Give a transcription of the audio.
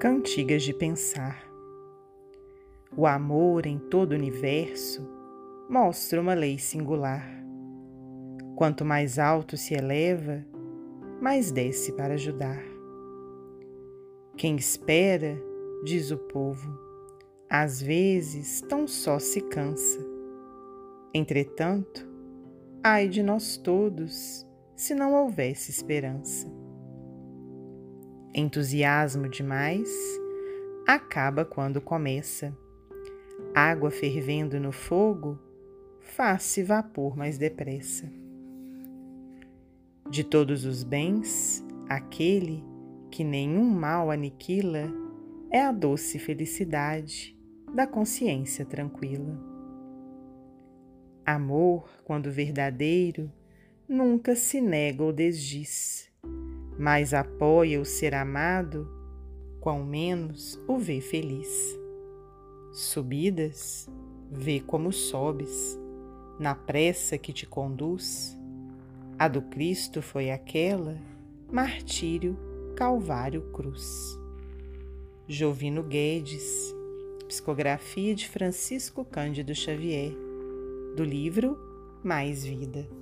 Cantigas de pensar. O amor em todo o universo mostra uma lei singular. Quanto mais alto se eleva, mais desce para ajudar. Quem espera, diz o povo, às vezes tão só se cansa. Entretanto, ai de nós todos se não houvesse esperança. Entusiasmo demais acaba quando começa. Água fervendo no fogo faz-se vapor mais depressa. De todos os bens, aquele que nenhum mal aniquila é a doce felicidade da consciência tranquila. Amor, quando verdadeiro, nunca se nega ou desdiz mais apoia o ser amado, quão menos o vê feliz. Subidas, vê como sobes, na pressa que te conduz. A do Cristo foi aquela, martírio, calvário, cruz. Jovino Guedes, psicografia de Francisco Cândido Xavier, do livro Mais Vida.